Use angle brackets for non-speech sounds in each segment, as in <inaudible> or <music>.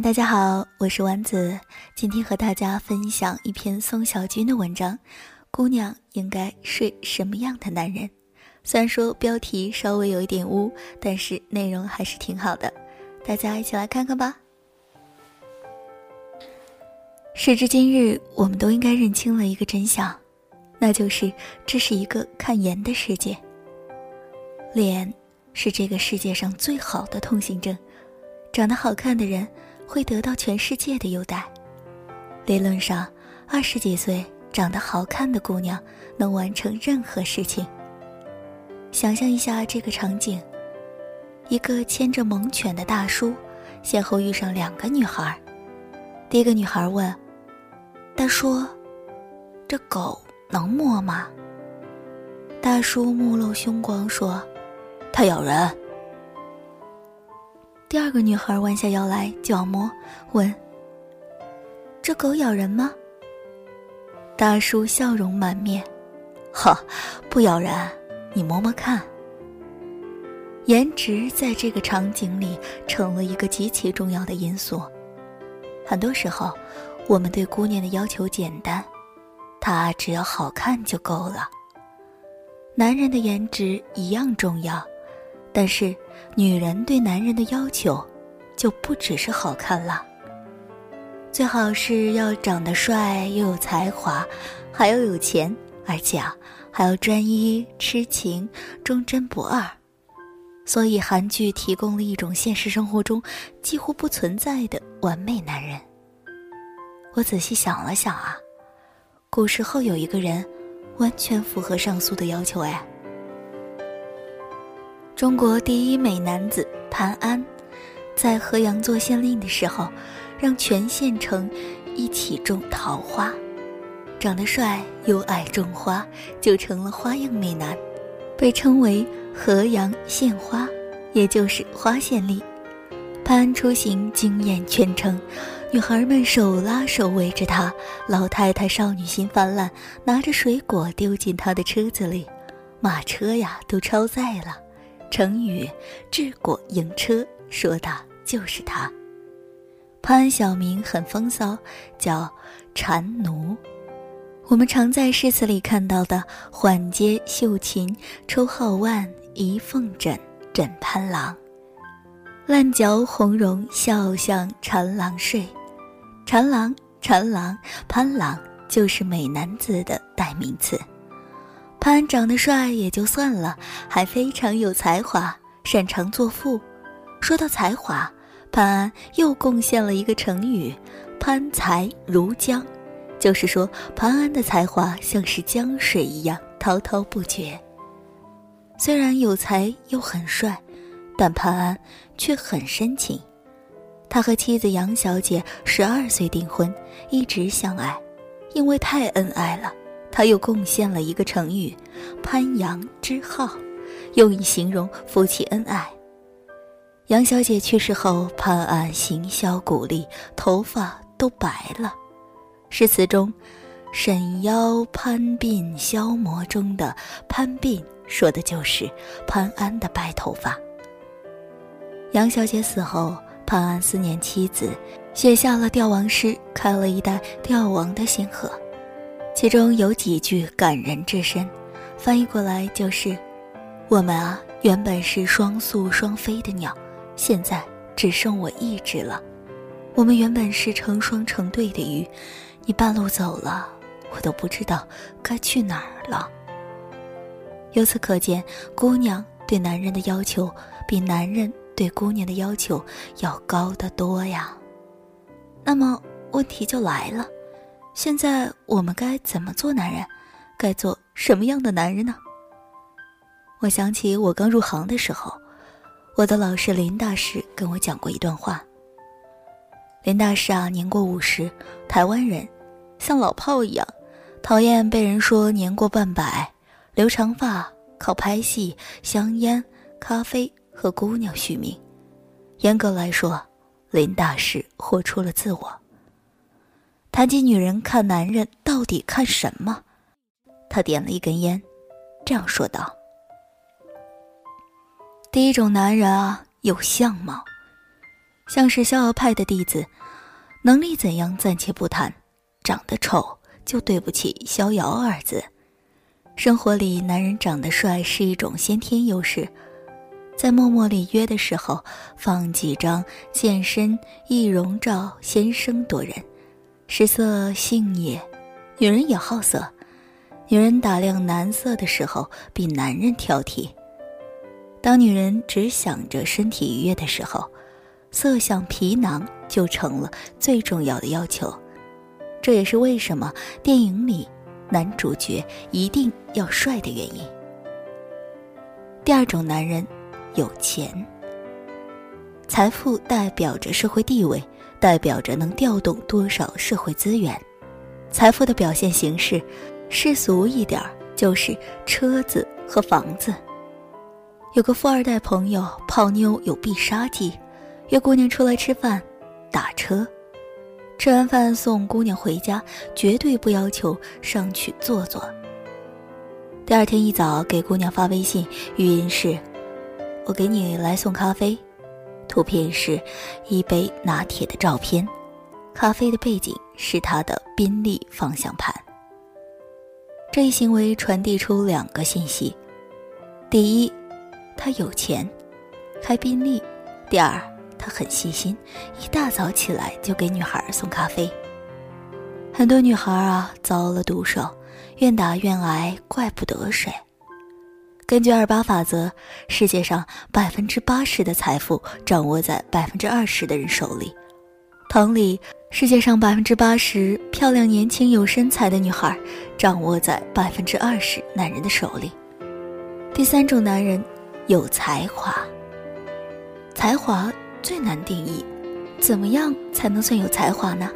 大家好，我是丸子，今天和大家分享一篇宋小军的文章。姑娘应该睡什么样的男人？虽然说标题稍微有一点污，但是内容还是挺好的，大家一起来看看吧。时至今日，我们都应该认清了一个真相，那就是这是一个看颜的世界。脸是这个世界上最好的通行证，长得好看的人。会得到全世界的优待。理论上，二十几岁长得好看的姑娘能完成任何事情。想象一下这个场景：一个牵着猛犬的大叔，先后遇上两个女孩。第一个女孩问：“大叔，这狗能摸吗？”大叔目露凶光说：“它咬人。”第二个女孩弯下腰来就要摸，问：“这狗咬人吗？”大叔笑容满面：“哈，不咬人，你摸摸看。”颜值在这个场景里成了一个极其重要的因素。很多时候，我们对姑娘的要求简单，她只要好看就够了。男人的颜值一样重要。但是，女人对男人的要求，就不只是好看了。最好是要长得帅，又有才华，还要有钱，而且啊，还要专一、痴情、忠贞不二。所以，韩剧提供了一种现实生活中几乎不存在的完美男人。我仔细想了想啊，古时候有一个人，完全符合上述的要求哎。中国第一美男子潘安，在河阳做县令的时候，让全县城一起种桃花，长得帅又爱种花，就成了花样美男，被称为河阳县花，也就是花县令。潘安出行惊艳全城，女孩们手拉手围着他，老太太少女心泛滥，拿着水果丢进他的车子里，马车呀都超载了。成语“治国迎车”说的就是他。潘小明很风骚，叫禅奴。我们常在诗词里看到的“缓接绣琴，抽皓腕，移凤枕，枕潘郎”，“烂嚼红茸，笑向禅郎睡”，禅郎、禅郎、潘郎就是美男子的代名词。潘安长得帅也就算了，还非常有才华，擅长作赋。说到才华，潘安又贡献了一个成语“潘才如江”，就是说潘安的才华像是江水一样滔滔不绝。虽然有才又很帅，但潘安却很深情。他和妻子杨小姐十二岁订婚，一直相爱，因为太恩爱了。他又贡献了一个成语“潘杨之好”，用以形容夫妻恩爱。杨小姐去世后，潘安形销骨立，头发都白了。诗词中“沈腰潘鬓消磨”中的“潘鬓”说的就是潘安的白头发。杨小姐死后，潘安思念妻子，写下了悼亡诗，开了一代悼亡的先河。其中有几句感人至深，翻译过来就是：“我们啊，原本是双宿双飞的鸟，现在只剩我一只了。我们原本是成双成对的鱼，你半路走了，我都不知道该去哪儿了。”由此可见，姑娘对男人的要求比男人对姑娘的要求要高得多呀。那么问题就来了。现在我们该怎么做男人？该做什么样的男人呢？我想起我刚入行的时候，我的老师林大师跟我讲过一段话。林大师啊，年过五十，台湾人，像老炮一样，讨厌被人说年过半百，留长发，靠拍戏、香烟、咖啡和姑娘续命。严格来说，林大师活出了自我。谈及女人看男人到底看什么，他点了一根烟，这样说道：“第一种男人啊，有相貌，像是逍遥派的弟子，能力怎样暂且不谈，长得丑就对不起“逍遥”二字。生活里，男人长得帅是一种先天优势。在默默里约的时候，放几张健身易容照，先声夺人。食色性也，女人也好色。女人打量男色的时候，比男人挑剔。当女人只想着身体愉悦的时候，色相皮囊就成了最重要的要求。这也是为什么电影里男主角一定要帅的原因。第二种男人，有钱。财富代表着社会地位，代表着能调动多少社会资源。财富的表现形式，世俗一点儿就是车子和房子。有个富二代朋友泡妞有必杀技，约姑娘出来吃饭，打车，吃完饭送姑娘回家，绝对不要求上去坐坐。第二天一早给姑娘发微信，语音是：“我给你来送咖啡。”图片是一杯拿铁的照片，咖啡的背景是他的宾利方向盘。这一行为传递出两个信息：第一，他有钱，开宾利；第二，他很细心，一大早起来就给女孩送咖啡。很多女孩啊，遭了毒手，愿打愿挨，怪不得谁。根据二八法则，世界上百分之八十的财富掌握在百分之二十的人手里。同理，世界上百分之八十漂亮、年轻、有身材的女孩，掌握在百分之二十男人的手里。第三种男人，有才华。才华最难定义，怎么样才能算有才华呢？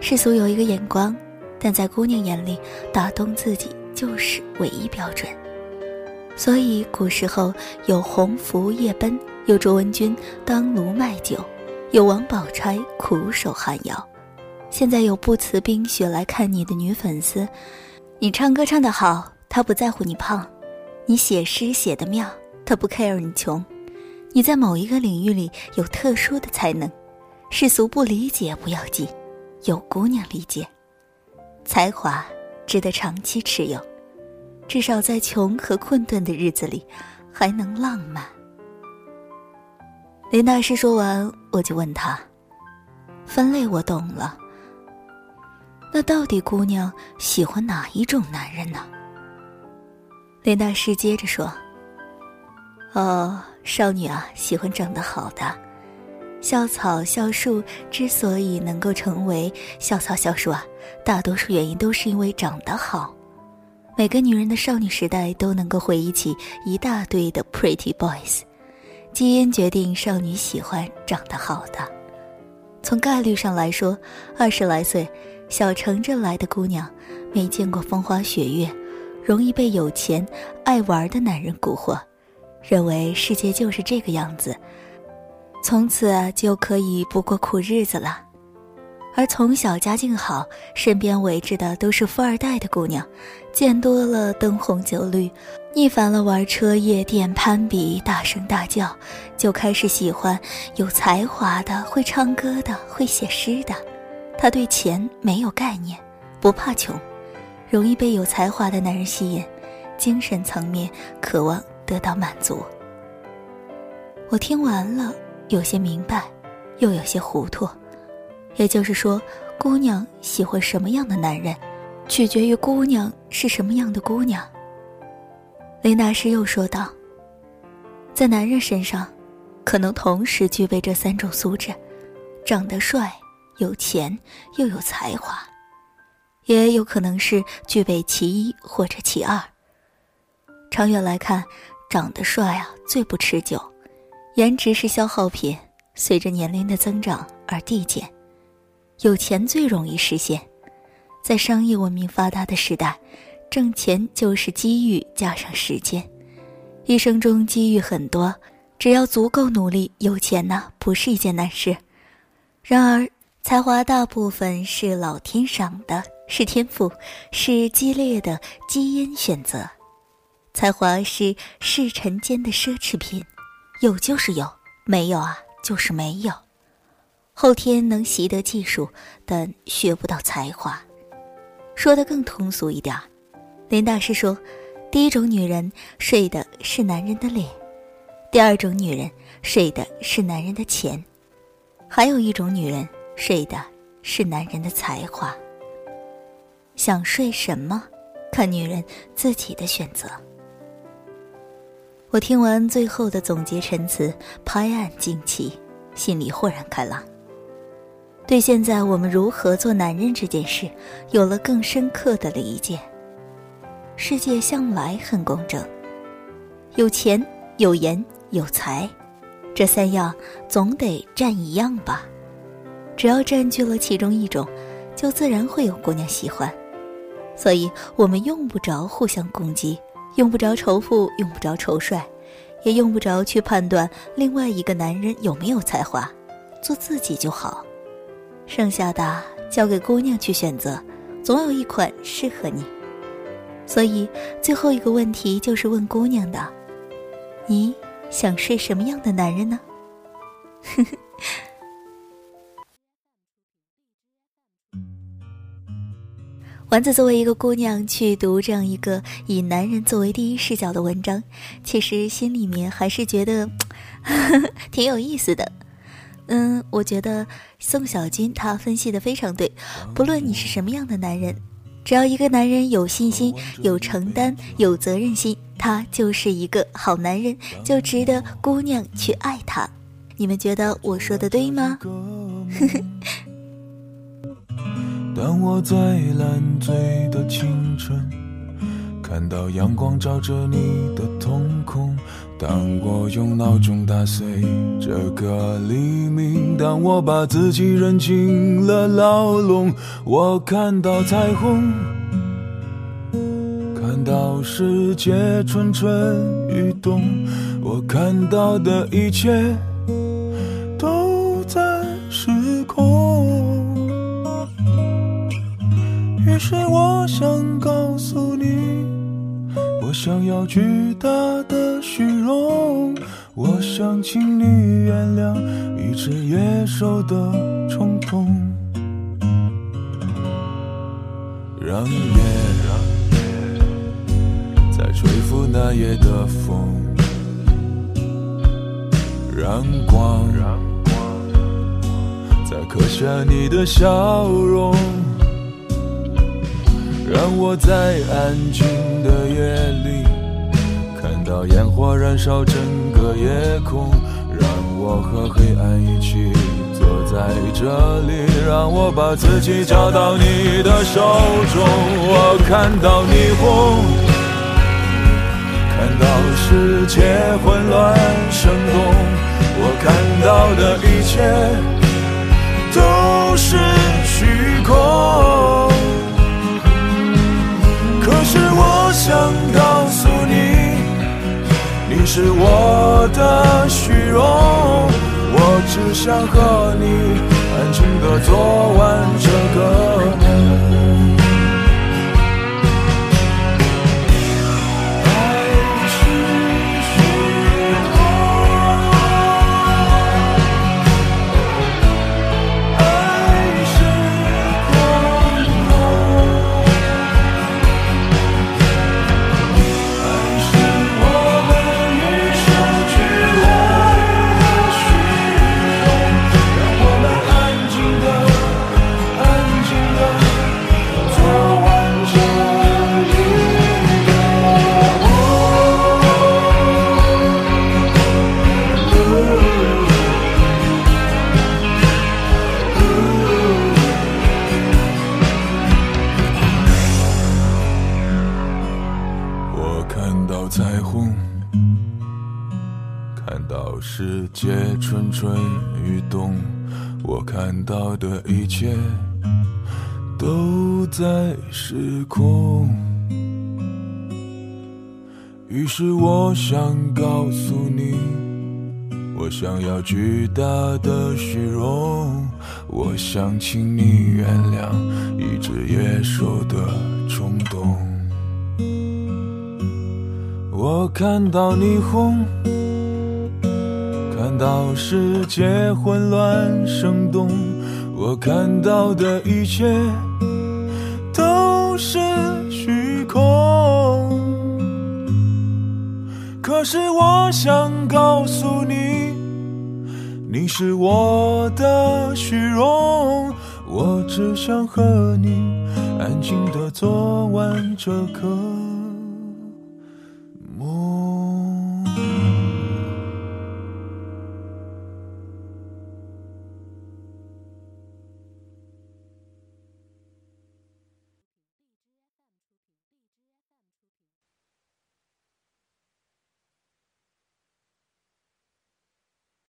世俗有一个眼光，但在姑娘眼里，打动自己就是唯一标准。所以古时候有鸿福夜奔，有卓文君当炉卖酒，有王宝钗苦守寒窑。现在有不辞冰雪来看你的女粉丝，你唱歌唱得好，他不在乎你胖；你写诗写得妙，他不 care 你穷。你在某一个领域里有特殊的才能，世俗不理解不要紧，有姑娘理解，才华值得长期持有。至少在穷和困顿的日子里，还能浪漫。林大师说完，我就问他：“分类我懂了，那到底姑娘喜欢哪一种男人呢？”林大师接着说：“哦，少女啊，喜欢长得好的。校草、校树之所以能够成为校草、校树啊，大多数原因都是因为长得好。”每个女人的少女时代都能够回忆起一大堆的 pretty boys，基因决定少女喜欢长得好的。从概率上来说，二十来岁小城镇来的姑娘，没见过风花雪月，容易被有钱爱玩的男人蛊惑，认为世界就是这个样子，从此就可以不过苦日子了。而从小家境好、身边围着的都是富二代的姑娘，见多了灯红酒绿，腻烦了玩车、夜店、攀比、大声大叫，就开始喜欢有才华的、会唱歌的、会写诗的。她对钱没有概念，不怕穷，容易被有才华的男人吸引，精神层面渴望得到满足。我听完了，有些明白，又有些糊涂。也就是说，姑娘喜欢什么样的男人，取决于姑娘是什么样的姑娘。雷大师又说道：“在男人身上，可能同时具备这三种素质：长得帅、有钱又有才华；也有可能是具备其一或者其二。长远来看，长得帅啊最不持久，颜值是消耗品，随着年龄的增长而递减。”有钱最容易实现，在商业文明发达的时代，挣钱就是机遇加上时间。一生中机遇很多，只要足够努力，有钱呢不是一件难事。然而，才华大部分是老天赏的，是天赋，是激烈的基因选择。才华是世尘间的奢侈品，有就是有，没有啊就是没有。后天能习得技术，但学不到才华。说的更通俗一点林大师说，第一种女人睡的是男人的脸，第二种女人睡的是男人的钱，还有一种女人睡的是男人的才华。想睡什么，看女人自己的选择。我听完最后的总结陈词，拍案惊奇，心里豁然开朗。对现在我们如何做男人这件事，有了更深刻的理解。世界向来很公正，有钱、有颜、有才，这三样总得占一样吧。只要占据了其中一种，就自然会有姑娘喜欢。所以我们用不着互相攻击。用不着仇富，用不着仇帅，也用不着去判断另外一个男人有没有才华，做自己就好。剩下的交给姑娘去选择，总有一款适合你。所以最后一个问题就是问姑娘的：你想睡什么样的男人呢？呵呵。丸子作为一个姑娘去读这样一个以男人作为第一视角的文章，其实心里面还是觉得 <laughs> 挺有意思的。嗯，我觉得宋小军他分析的非常对。不论你是什么样的男人，只要一个男人有信心、有承担、有责任心，他就是一个好男人，就值得姑娘去爱他。你们觉得我说的对吗？呵呵。当我在烂醉的清晨，看到阳光照着你的瞳孔；当我用闹钟打碎这个黎明；当我把自己扔进了牢笼，我看到彩虹，看到世界蠢蠢欲动，我看到的一切要巨大的虚荣，我想请你原谅一只野兽的冲动，让夜在吹拂那夜的风，让光在刻下你的笑容。让我在安静的夜里看到烟火燃烧整个夜空，让我和黑暗一起坐在这里，让我把自己交到你的手中。我看到霓虹，看到世界混乱生动，我看到的一切都是是我的虚荣，我只想和你安静的做完这个梦。界蠢蠢欲动，我看到的一切都在失控，于是我想告诉你，我想要巨大的虚荣，我想请你原谅一只野兽的冲动。我看到霓虹，看到世界混乱生动，我看到的一切都是虚空。可是我想告诉你，你是我的虚荣，我只想和你安静的做完这刻。